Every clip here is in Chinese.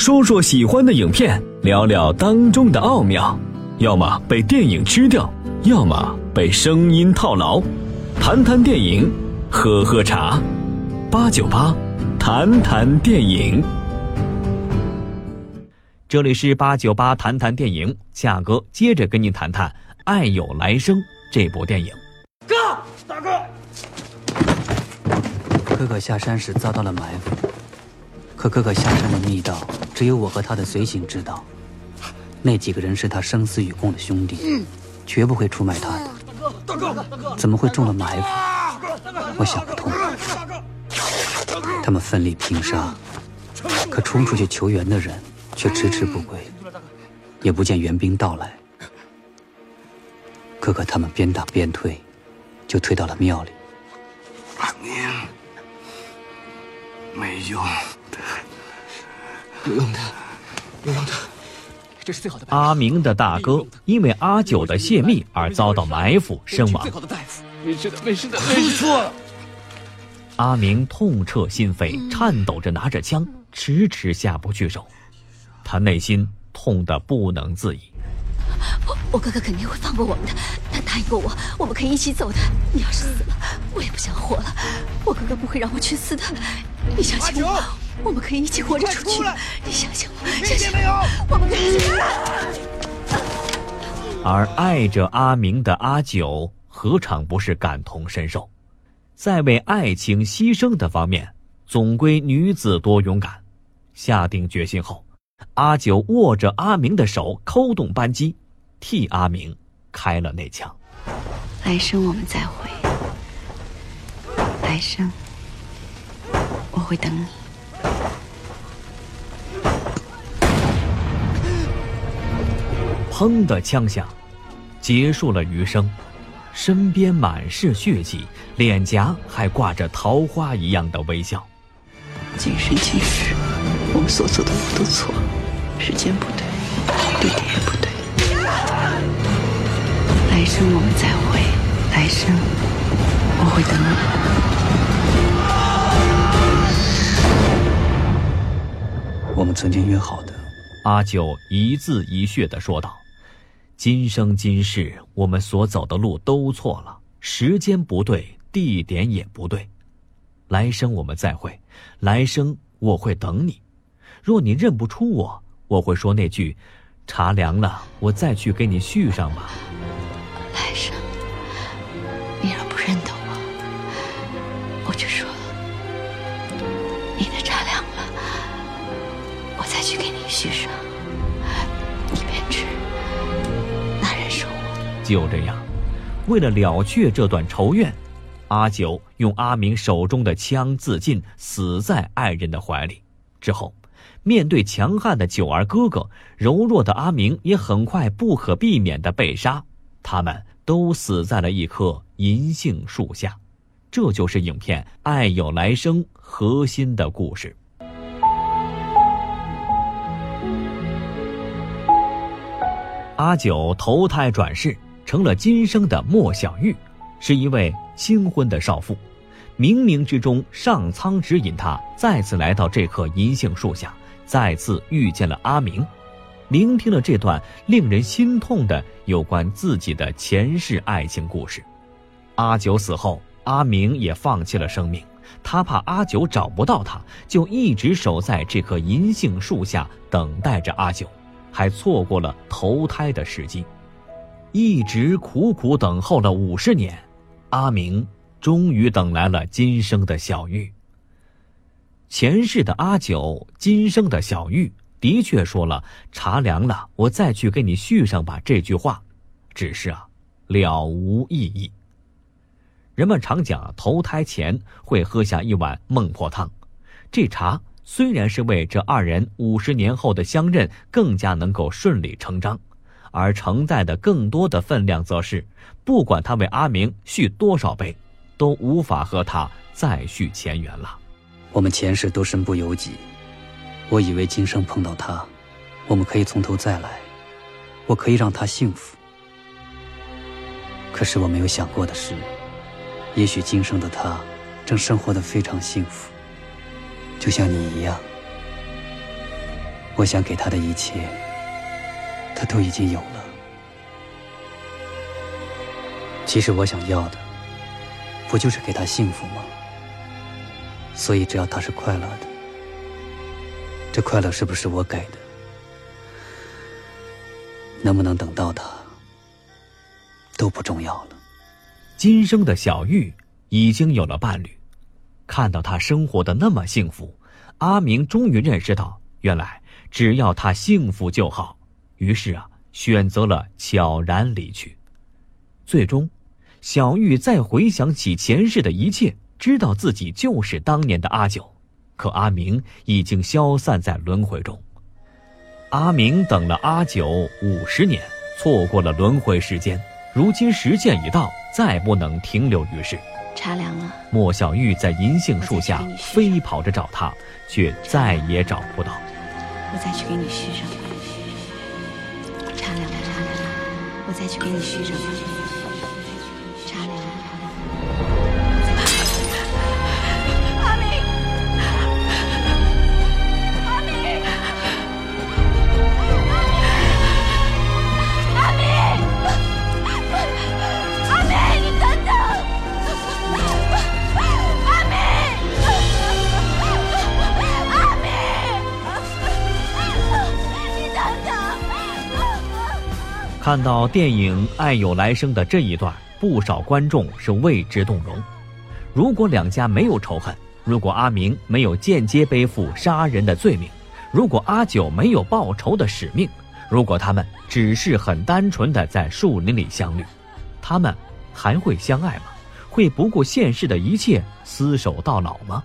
说说喜欢的影片，聊聊当中的奥妙。要么被电影吃掉，要么被声音套牢。谈谈电影，喝喝茶。八九八，谈谈电影。这里是八九八谈谈电影，夏哥接着跟您谈谈《爱有来生》这部电影。哥，大哥，哥哥下山时遭到了埋伏，可哥哥下山的密道只有我和他的随行知道。那几个人是他生死与共的兄弟，绝不会出卖他的。大哥，大哥，怎么会中了埋伏？我想不通。他们奋力拼杀，可冲出去求援的人。却迟迟不归，也不见援兵到来。哥哥他们边打边退，就退到了庙里。阿明，没用，有用的，有用的，这是最好的。阿明的大哥因为阿九的泄密而遭到埋伏身亡。最好的大夫，没事的，没事的，没事。错了。阿明痛彻心扉，颤抖着拿着枪，迟迟下不去手。他内心痛得不能自已。我我哥哥肯定会放过我们的，他答应过我，我们可以一起走的。你要是死了，我也不想活了。我哥哥不会让我去死的，你相信我，我们可以一起活着出去。你相信我，相信我，我们可以一起。而爱着阿明的阿九，何尝不是感同身受？在为爱情牺牲的方面，总归女子多勇敢。下定决心后。阿九握着阿明的手，扣动扳机，替阿明开了那枪。来生我们再会，来生我会等你。砰的枪响，结束了余生，身边满是血迹，脸颊还挂着桃花一样的微笑。今生今世，我们所走的路都错。时间不对，地点也不对。来生我们再会，来生我会等你。我们曾经约好的，阿九一字一血的说道：“今生今世，我们所走的路都错了，时间不对，地点也不对。来生我们再会，来生我会等你。若你认不出我。”我会说那句：“茶凉了，我再去给你续上吧。”来生，你若不认得我，我就说就这样，为了了却这段仇怨，阿九用阿明手中的枪自尽，死在爱人的怀里。之后。面对强悍的九儿哥哥，柔弱的阿明也很快不可避免的被杀。他们都死在了一棵银杏树下。这就是影片《爱有来生》核心的故事。阿九投胎转世，成了今生的莫小玉，是一位新婚的少妇。冥冥之中，上苍指引她再次来到这棵银杏树下。再次遇见了阿明，聆听了这段令人心痛的有关自己的前世爱情故事。阿九死后，阿明也放弃了生命。他怕阿九找不到他，就一直守在这棵银杏树下等待着阿九，还错过了投胎的时机。一直苦苦等候了五十年，阿明终于等来了今生的小玉。前世的阿九，今生的小玉，的确说了“茶凉了，我再去给你续上吧”这句话，只是啊，了无意义。人们常讲投胎前会喝下一碗孟婆汤，这茶虽然是为这二人五十年后的相认更加能够顺理成章，而承载的更多的分量，则是不管他为阿明续多少杯，都无法和他再续前缘了。我们前世都身不由己，我以为今生碰到他，我们可以从头再来，我可以让他幸福。可是我没有想过的是，也许今生的他正生活的非常幸福，就像你一样。我想给他的一切，他都已经有了。其实我想要的，不就是给他幸福吗？所以只要他是快乐的，这快乐是不是我给的？能不能等到他，都不重要了。今生的小玉已经有了伴侣，看到他生活的那么幸福，阿明终于认识到，原来只要他幸福就好。于是啊，选择了悄然离去。最终，小玉再回想起前世的一切，知道自己就是当年的阿九，可阿明已经消散在轮回中。阿明等了阿九五十年，错过了轮回时间。如今时限已到，再不能停留于世。茶凉了。莫小玉在银杏树下飞跑着找他，却再也找不到。我再去给你续上。我再去给你续上。看到电影《爱有来生》的这一段，不少观众是为之动容。如果两家没有仇恨，如果阿明没有间接背负杀人的罪名，如果阿九没有报仇的使命，如果他们只是很单纯的在树林里相遇，他们还会相爱吗？会不顾现世的一切厮守到老吗？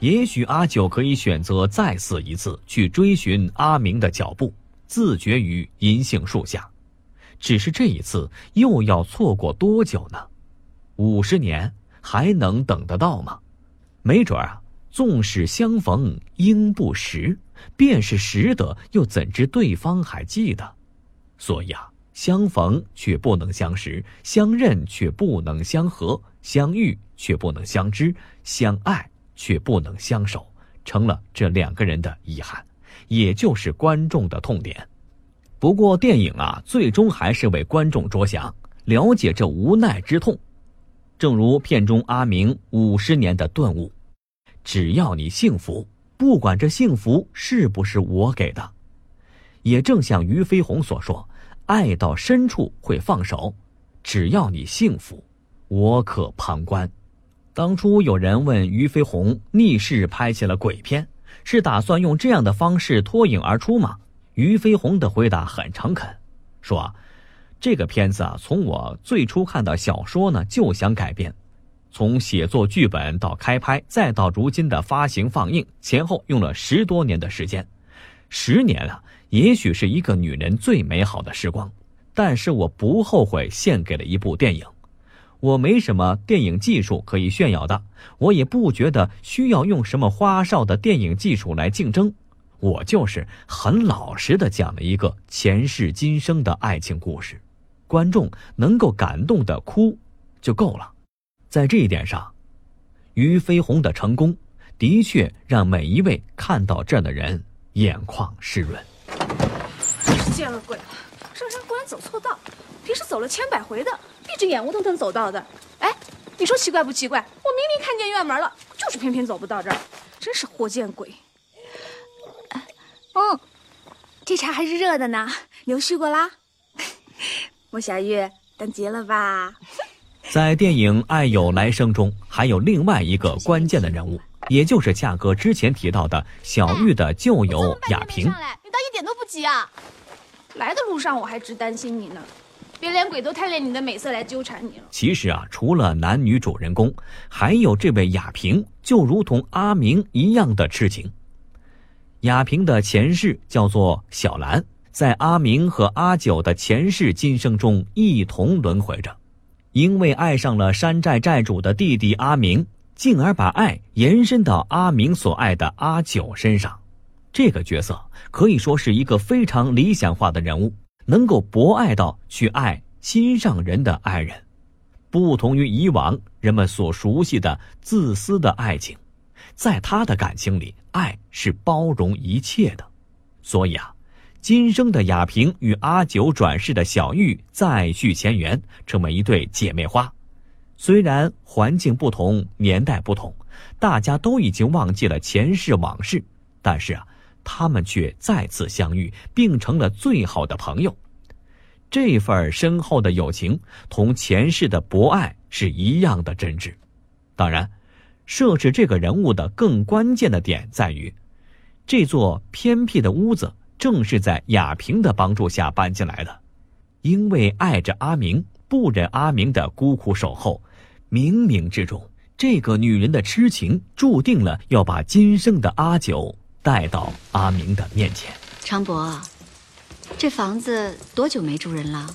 也许阿九可以选择再死一次，去追寻阿明的脚步。自绝于银杏树下，只是这一次又要错过多久呢？五十年还能等得到吗？没准啊，纵使相逢应不识，便是识得，又怎知对方还记得？所以啊，相逢却不能相识，相认却不能相合，相遇却不能相知，相爱却不能相守，成了这两个人的遗憾。也就是观众的痛点，不过电影啊，最终还是为观众着想，了解这无奈之痛。正如片中阿明五十年的顿悟：只要你幸福，不管这幸福是不是我给的。也正像俞飞鸿所说：“爱到深处会放手，只要你幸福，我可旁观。”当初有人问俞飞鸿逆势拍起了鬼片。是打算用这样的方式脱颖而出吗？俞飞鸿的回答很诚恳，说：“这个片子啊，从我最初看到小说呢，就想改编。从写作剧本到开拍，再到如今的发行放映，前后用了十多年的时间。十年啊，也许是一个女人最美好的时光，但是我不后悔献给了一部电影。”我没什么电影技术可以炫耀的，我也不觉得需要用什么花哨的电影技术来竞争。我就是很老实的讲了一个前世今生的爱情故事，观众能够感动的哭就够了。在这一点上，俞飞鸿的成功的确让每一位看到这儿的人眼眶湿润。见了鬼了，上山果然走错道。平时走了千百回的，闭着眼窝都能走到的。哎，你说奇怪不奇怪？我明明看见院门了，就是偏偏走不到这儿，真是活见鬼。嗯，这茶还是热的呢，你又续过啦？莫小玉，等急了吧？在电影《爱有来生》中，还有另外一个关键的人物，也就是恰哥之前提到的小玉的旧友雅萍。你倒一点都不急啊！来的路上我还直担心你呢。别连鬼都贪恋你的美色来纠缠你了。其实啊，除了男女主人公，还有这位雅萍，就如同阿明一样的痴情。雅萍的前世叫做小兰，在阿明和阿九的前世今生中一同轮回着，因为爱上了山寨寨主的弟弟阿明，进而把爱延伸到阿明所爱的阿九身上。这个角色可以说是一个非常理想化的人物。能够博爱到去爱心上人的爱人，不同于以往人们所熟悉的自私的爱情，在他的感情里，爱是包容一切的。所以啊，今生的雅萍与阿九转世的小玉再续前缘，成为一对姐妹花。虽然环境不同，年代不同，大家都已经忘记了前世往事，但是啊，他们却再次相遇，并成了最好的朋友。这份深厚的友情，同前世的博爱是一样的真挚。当然，设置这个人物的更关键的点在于，这座偏僻的屋子正是在雅萍的帮助下搬进来的，因为爱着阿明，不忍阿明的孤苦守候。冥冥之中，这个女人的痴情注定了要把今生的阿九带到阿明的面前。常伯，这房子多久没住人了？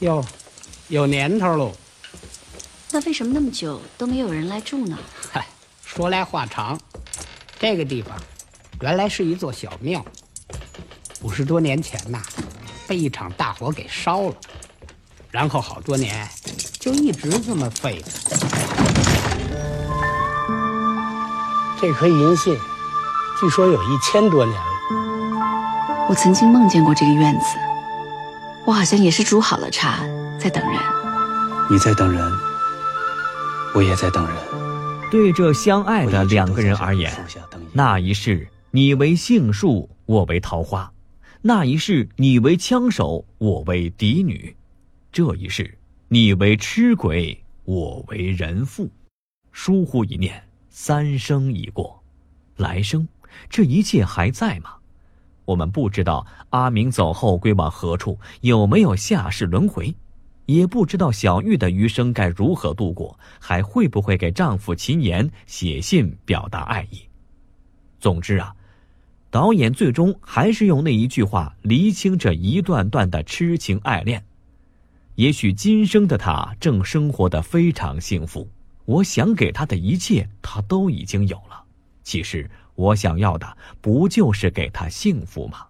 哟，有年头喽。那为什么那么久都没有人来住呢？嗨，说来话长。这个地方原来是一座小庙，五十多年前呐，被一场大火给烧了，然后好多年。就一直这么废着。这颗银杏，据说有一千多年了。我曾经梦见过这个院子，我好像也是煮好了茶，在等人。你在等人，我也在等人。对这相爱的两个人而言，那一世你为杏树，我为桃花；那一世你为枪手，我为嫡女；这一世。你为痴鬼，我为人妇，疏忽一念，三生已过，来生这一切还在吗？我们不知道阿明走后归往何处，有没有下世轮回，也不知道小玉的余生该如何度过，还会不会给丈夫秦岩写信表达爱意。总之啊，导演最终还是用那一句话厘清这一段段的痴情爱恋。也许今生的他正生活的非常幸福，我想给他的一切，他都已经有了。其实我想要的不就是给他幸福吗？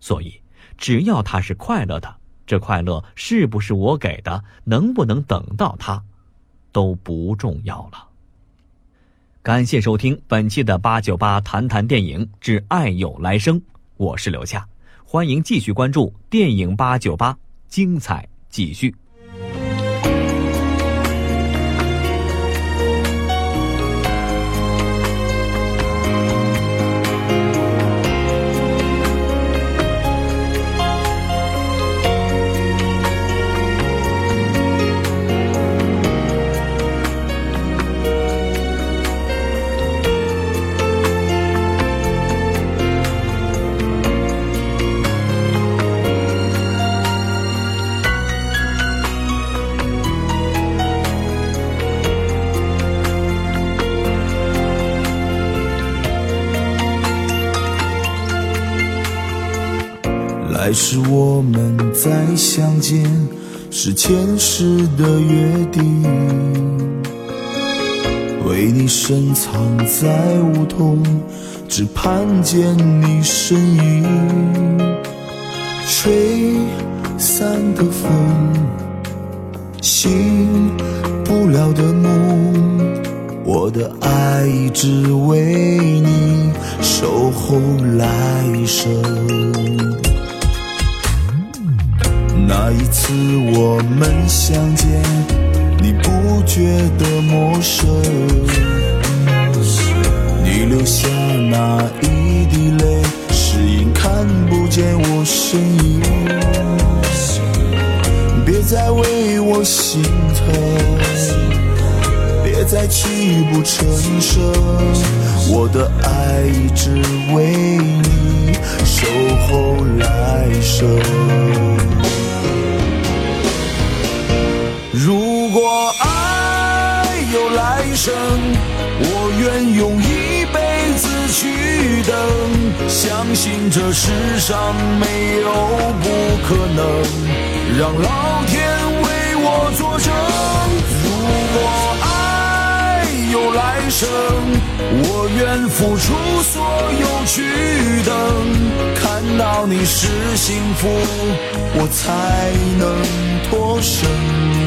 所以，只要他是快乐的，这快乐是不是我给的，能不能等到他，都不重要了。感谢收听本期的八九八谈谈电影之爱有来生，我是刘夏，欢迎继续关注电影八九八精彩。继续。还是我们再相见，是前世的约定。为你深藏在梧桐，只盼见你身影。吹散的风，醒不了的梦，我的爱只为你守候来生。那一次我们相见，你不觉得陌生？你流下那一滴泪，是因看不见我身影。别再为我心疼，别再泣不成声。我的爱只为你守候来生。相信这世上没有不可能，让老天为我作证。如果爱有来生，我愿付出所有去等。看到你是幸福，我才能脱身。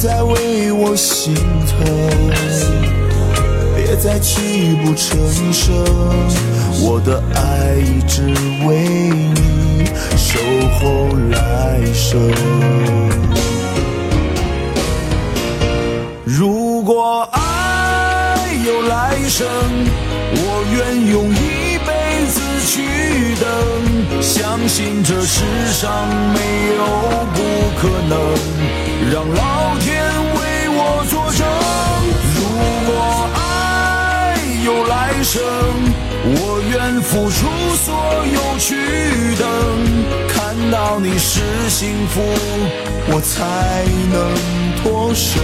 再为我心疼，别再泣不成声，我的爱一直为你守候来生。如果爱有来生，我愿用一辈子去等，相信这世上没有不可能。让老天为我作证。如果爱有来生，我愿付出所有去等，看到你是幸福，我才能脱身。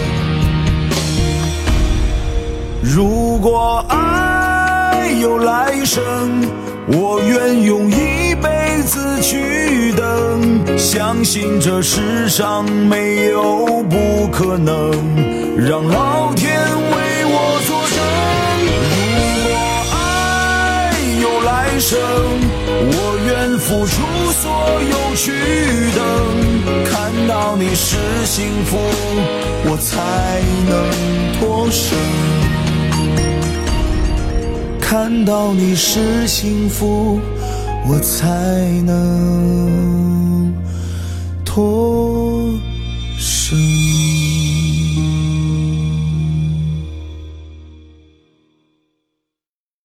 如果爱有来生，我愿用一辈辈子去等，相信这世上没有不可能，让老天为我作证。如果爱有来生，我愿付出所有去等，看到你是幸福，我才能脱身。看到你是幸福，我才能脱